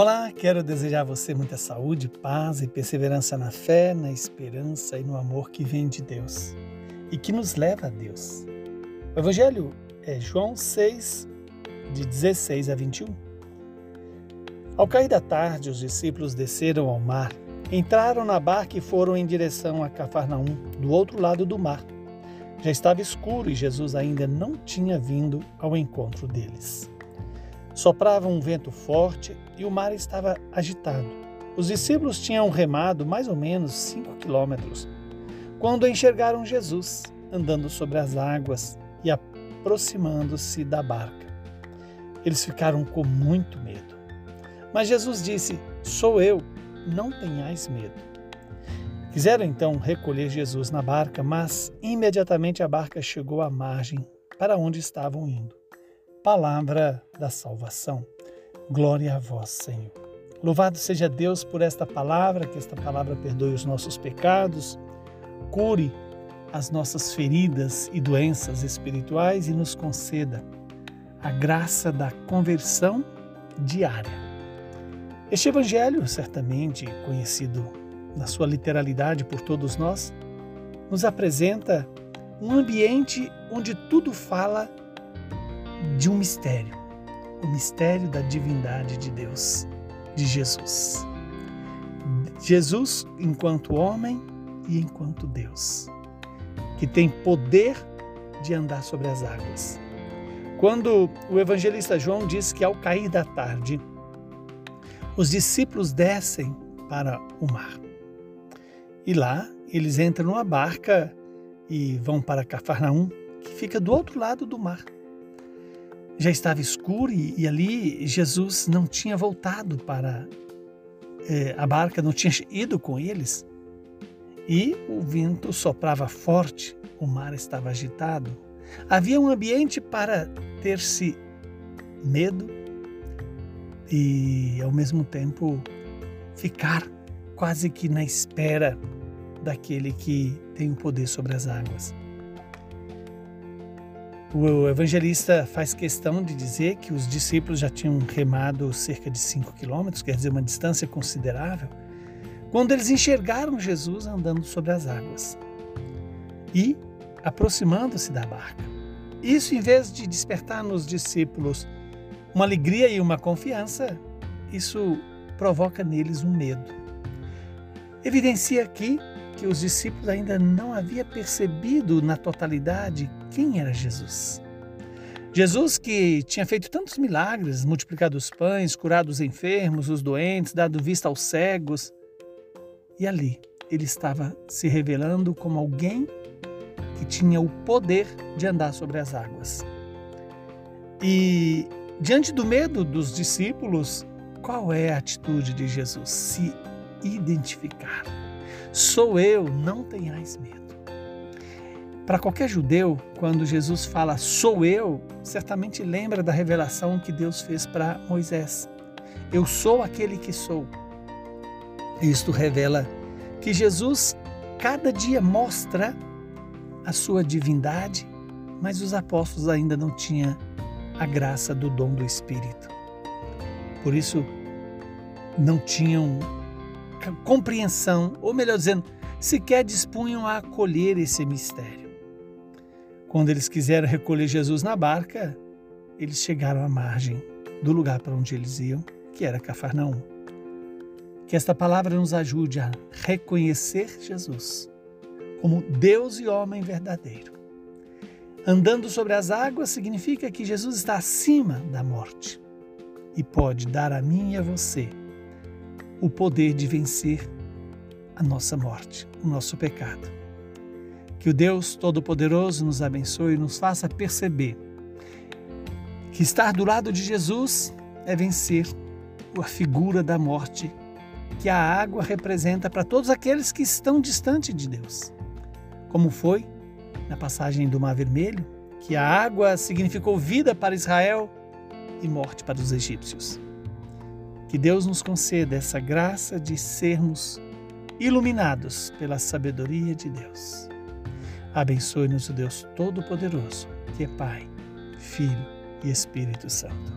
Olá, quero desejar a você muita saúde, paz e perseverança na fé, na esperança e no amor que vem de Deus e que nos leva a Deus. O Evangelho é João 6, de 16 a 21. Ao cair da tarde, os discípulos desceram ao mar, entraram na barca e foram em direção a Cafarnaum, do outro lado do mar. Já estava escuro e Jesus ainda não tinha vindo ao encontro deles. Soprava um vento forte e o mar estava agitado. Os discípulos tinham remado mais ou menos cinco quilômetros quando enxergaram Jesus andando sobre as águas e aproximando-se da barca. Eles ficaram com muito medo. Mas Jesus disse: Sou eu, não tenhais medo. Quiseram então recolher Jesus na barca, mas imediatamente a barca chegou à margem para onde estavam indo palavra da salvação. Glória a vós, Senhor. Louvado seja Deus por esta palavra, que esta palavra perdoe os nossos pecados, cure as nossas feridas e doenças espirituais e nos conceda a graça da conversão diária. Este evangelho, certamente conhecido na sua literalidade por todos nós, nos apresenta um ambiente onde tudo fala de um mistério, o mistério da divindade de Deus, de Jesus. Jesus enquanto homem e enquanto Deus, que tem poder de andar sobre as águas. Quando o evangelista João diz que ao cair da tarde, os discípulos descem para o mar. E lá eles entram numa barca e vão para Cafarnaum, que fica do outro lado do mar já estava escuro e, e ali Jesus não tinha voltado para é, a barca, não tinha ido com eles. E o vento soprava forte, o mar estava agitado. Havia um ambiente para ter-se medo e, ao mesmo tempo, ficar quase que na espera daquele que tem o poder sobre as águas. O evangelista faz questão de dizer que os discípulos já tinham remado cerca de 5 quilômetros, quer dizer, uma distância considerável, quando eles enxergaram Jesus andando sobre as águas e aproximando-se da barca. Isso, em vez de despertar nos discípulos uma alegria e uma confiança, isso provoca neles um medo. Evidencia aqui que os discípulos ainda não haviam percebido na totalidade quem era Jesus. Jesus que tinha feito tantos milagres, multiplicado os pães, curado os enfermos, os doentes, dado vista aos cegos. E ali ele estava se revelando como alguém que tinha o poder de andar sobre as águas. E diante do medo dos discípulos, qual é a atitude de Jesus? Se identificar. Sou eu, não tenhais medo. Para qualquer judeu, quando Jesus fala sou eu, certamente lembra da revelação que Deus fez para Moisés. Eu sou aquele que sou. Isto revela que Jesus cada dia mostra a sua divindade, mas os apóstolos ainda não tinham a graça do dom do Espírito. Por isso, não tinham compreensão, ou melhor dizendo, sequer dispunham a acolher esse mistério. Quando eles quiseram recolher Jesus na barca, eles chegaram à margem do lugar para onde eles iam, que era Cafarnaum. Que esta palavra nos ajude a reconhecer Jesus como Deus e homem verdadeiro. Andando sobre as águas significa que Jesus está acima da morte e pode dar a mim e a você o poder de vencer a nossa morte, o nosso pecado. Que o Deus Todo-Poderoso nos abençoe e nos faça perceber que estar do lado de Jesus é vencer a figura da morte que a água representa para todos aqueles que estão distante de Deus. Como foi na passagem do Mar Vermelho, que a água significou vida para Israel e morte para os egípcios. Que Deus nos conceda essa graça de sermos iluminados pela sabedoria de Deus. Abençoe-nos o Deus Todo-Poderoso, que é Pai, Filho e Espírito Santo.